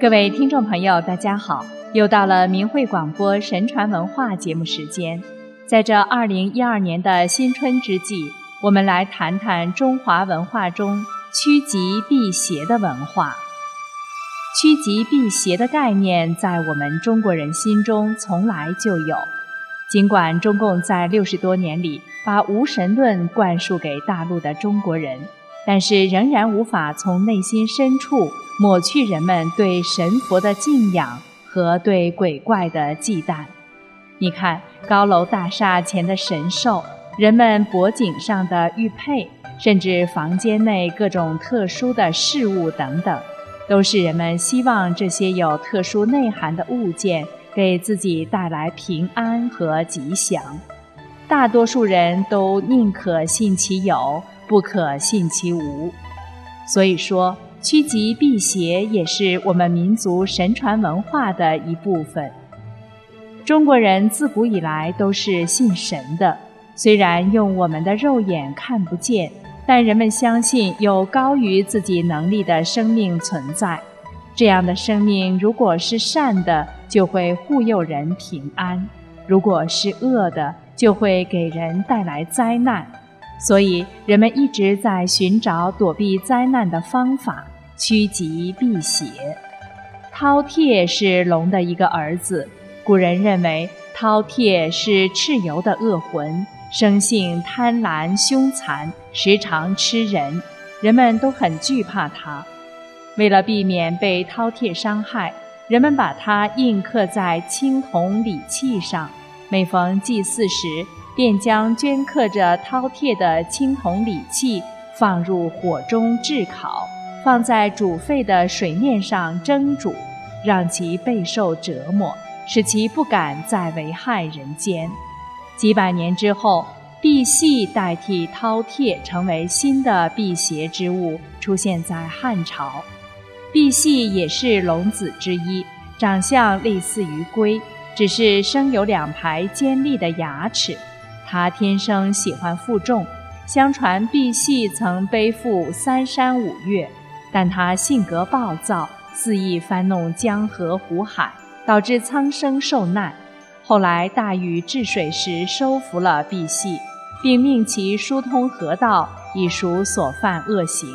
各位听众朋友，大家好！又到了明慧广播神传文化节目时间。在这二零一二年的新春之际，我们来谈谈中华文化中趋吉避邪的文化。趋吉避邪的概念在我们中国人心中从来就有。尽管中共在六十多年里把无神论灌输给大陆的中国人。但是仍然无法从内心深处抹去人们对神佛的敬仰和对鬼怪的忌惮。你看，高楼大厦前的神兽，人们脖颈上的玉佩，甚至房间内各种特殊的事物等等，都是人们希望这些有特殊内涵的物件给自己带来平安和吉祥。大多数人都宁可信其有。不可信其无，所以说趋吉避邪也是我们民族神传文化的一部分。中国人自古以来都是信神的，虽然用我们的肉眼看不见，但人们相信有高于自己能力的生命存在。这样的生命如果是善的，就会护佑人平安；如果是恶的，就会给人带来灾难。所以，人们一直在寻找躲避灾难的方法，趋吉避邪。饕餮是龙的一个儿子，古人认为饕餮是蚩尤的恶魂，生性贪婪凶残，时常吃人，人们都很惧怕它。为了避免被饕餮伤害，人们把它印刻在青铜礼器上，每逢祭祀时。便将镌刻着饕餮的青铜礼器放入火中炙烤，放在煮沸的水面上蒸煮，让其备受折磨，使其不敢再危害人间。几百年之后，赑屃代替饕餮成为新的辟邪之物，出现在汉朝。赑屃也是龙子之一，长相类似于龟，只是生有两排尖利的牙齿。他天生喜欢负重，相传赑屃曾背负三山五岳，但他性格暴躁，肆意翻弄江河湖海，导致苍生受难。后来大禹治水时收服了赑屃，并命其疏通河道，以赎所犯恶行。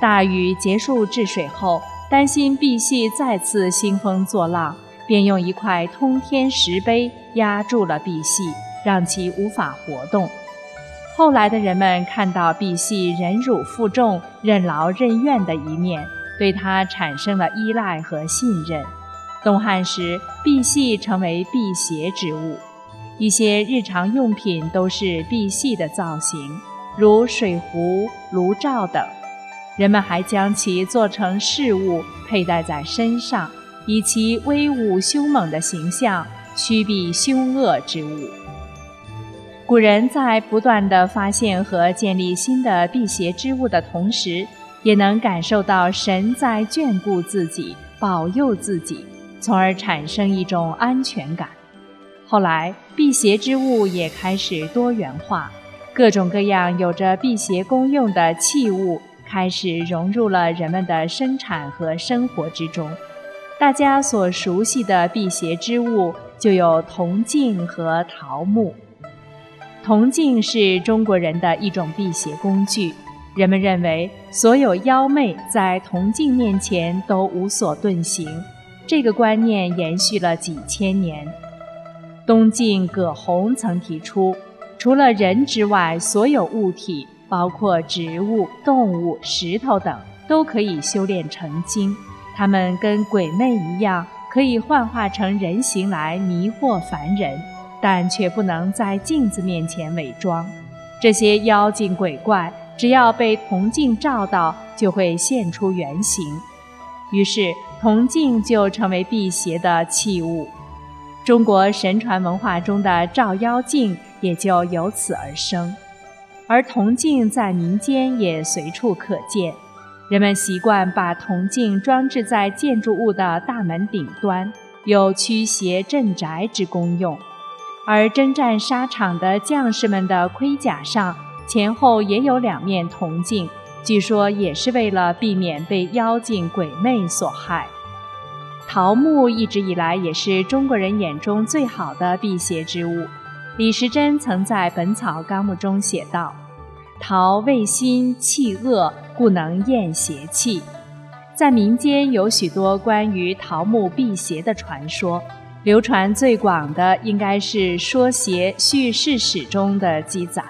大禹结束治水后，担心赑屃再次兴风作浪，便用一块通天石碑压住了赑屃。让其无法活动。后来的人们看到赑屃忍辱负重、任劳任怨的一面，对他产生了依赖和信任。东汉时，赑屃成为辟邪之物，一些日常用品都是赑屃的造型，如水壶、炉灶等。人们还将其做成饰物，佩戴在身上，以其威武凶猛的形象驱避凶恶之物。古人在不断的发现和建立新的辟邪之物的同时，也能感受到神在眷顾自己、保佑自己，从而产生一种安全感。后来，辟邪之物也开始多元化，各种各样有着辟邪功用的器物开始融入了人们的生产和生活之中。大家所熟悉的辟邪之物就有铜镜和桃木。铜镜是中国人的一种辟邪工具，人们认为所有妖魅在铜镜面前都无所遁形，这个观念延续了几千年。东晋葛洪曾提出，除了人之外，所有物体，包括植物、动物、石头等，都可以修炼成精，它们跟鬼魅一样，可以幻化成人形来迷惑凡人。但却不能在镜子面前伪装，这些妖精鬼怪只要被铜镜照到，就会现出原形。于是，铜镜就成为辟邪的器物。中国神传文化中的照妖镜也就由此而生。而铜镜在民间也随处可见，人们习惯把铜镜装置在建筑物的大门顶端，有驱邪镇宅之功用。而征战沙场的将士们的盔甲上前后也有两面铜镜，据说也是为了避免被妖精鬼魅所害。桃木一直以来也是中国人眼中最好的辟邪之物。李时珍曾在《本草纲目》中写道：“桃味辛气恶，故能验邪气。”在民间有许多关于桃木辟邪的传说，流传最广的应该是《说邪叙事史》中的记载。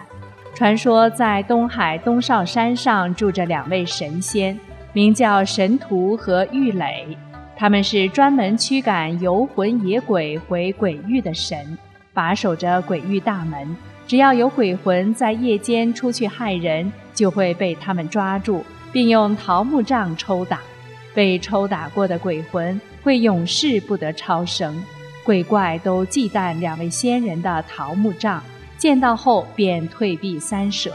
传说在东海东少山上住着两位神仙，名叫神荼和玉垒，他们是专门驱赶游魂野鬼回鬼域的神。把守着鬼域大门，只要有鬼魂在夜间出去害人，就会被他们抓住，并用桃木杖抽打。被抽打过的鬼魂会永世不得超生。鬼怪都忌惮两位仙人的桃木杖，见到后便退避三舍。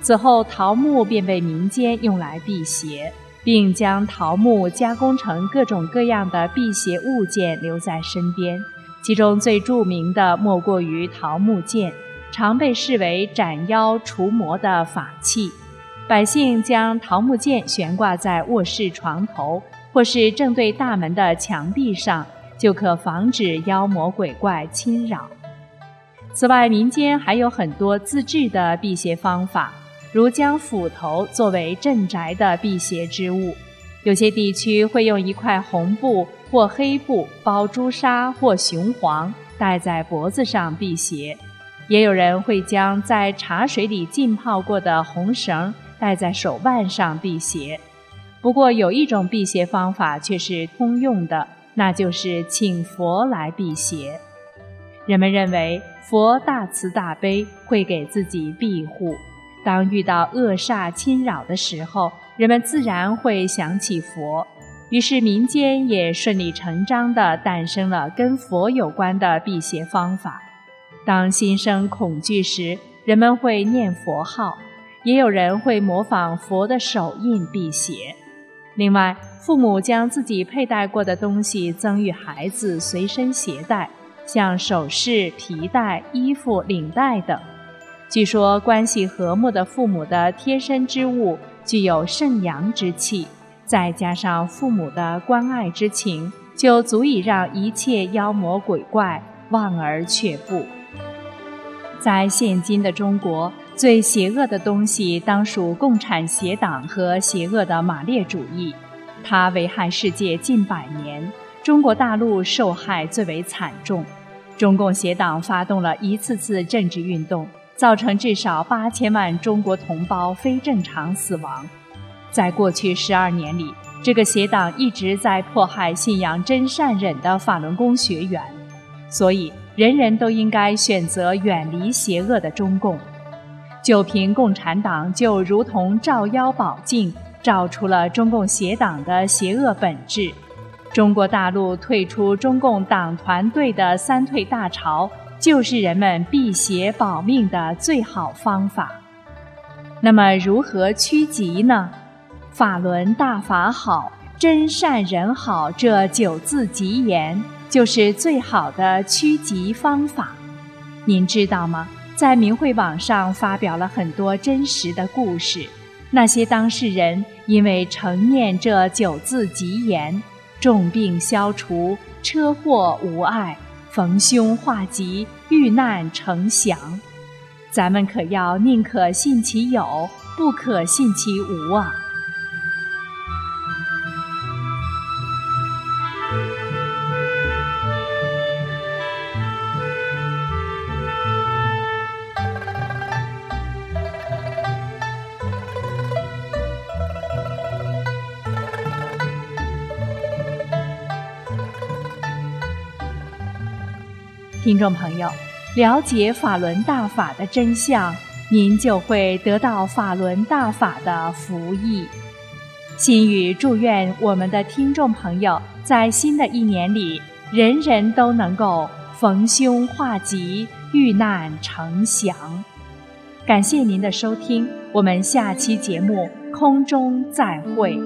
此后，桃木便被民间用来辟邪，并将桃木加工成各种各样的辟邪物件留在身边。其中最著名的莫过于桃木剑，常被视为斩妖除魔的法器。百姓将桃木剑悬挂在卧室床头，或是正对大门的墙壁上，就可防止妖魔鬼怪侵扰。此外，民间还有很多自制的辟邪方法，如将斧头作为镇宅的辟邪之物。有些地区会用一块红布或黑布包朱砂或雄黄，戴在脖子上辟邪；也有人会将在茶水里浸泡过的红绳戴在手腕上辟邪。不过，有一种辟邪方法却是通用的，那就是请佛来辟邪。人们认为佛大慈大悲，会给自己庇护。当遇到恶煞侵扰的时候，人们自然会想起佛，于是民间也顺理成章地诞生了跟佛有关的辟邪方法。当心生恐惧时，人们会念佛号，也有人会模仿佛的手印辟邪。另外，父母将自己佩戴过的东西赠与孩子随身携带，像首饰、皮带、衣服、领带等。据说，关系和睦的父母的贴身之物具有圣阳之气，再加上父母的关爱之情，就足以让一切妖魔鬼怪望而却步。在现今的中国，最邪恶的东西当属共产邪党和邪恶的马列主义，它危害世界近百年，中国大陆受害最为惨重。中共邪党发动了一次次政治运动。造成至少八千万中国同胞非正常死亡。在过去十二年里，这个邪党一直在迫害信仰真善忍的法轮功学员，所以人人都应该选择远离邪恶的中共。就凭共产党，就如同照妖宝镜，照出了中共邪党的邪恶本质。中国大陆退出中共党团队的三退大潮。就是人们辟邪保命的最好方法。那么，如何趋吉呢？法轮大法好，真善人好，这九字吉言就是最好的趋吉方法。您知道吗？在明慧网上发表了很多真实的故事，那些当事人因为承念这九字吉言，重病消除，车祸无碍。逢凶化吉，遇难成祥，咱们可要宁可信其有，不可信其无啊！听众朋友，了解法轮大法的真相，您就会得到法轮大法的福益。心语祝愿我们的听众朋友在新的一年里，人人都能够逢凶化吉，遇难成祥。感谢您的收听，我们下期节目空中再会。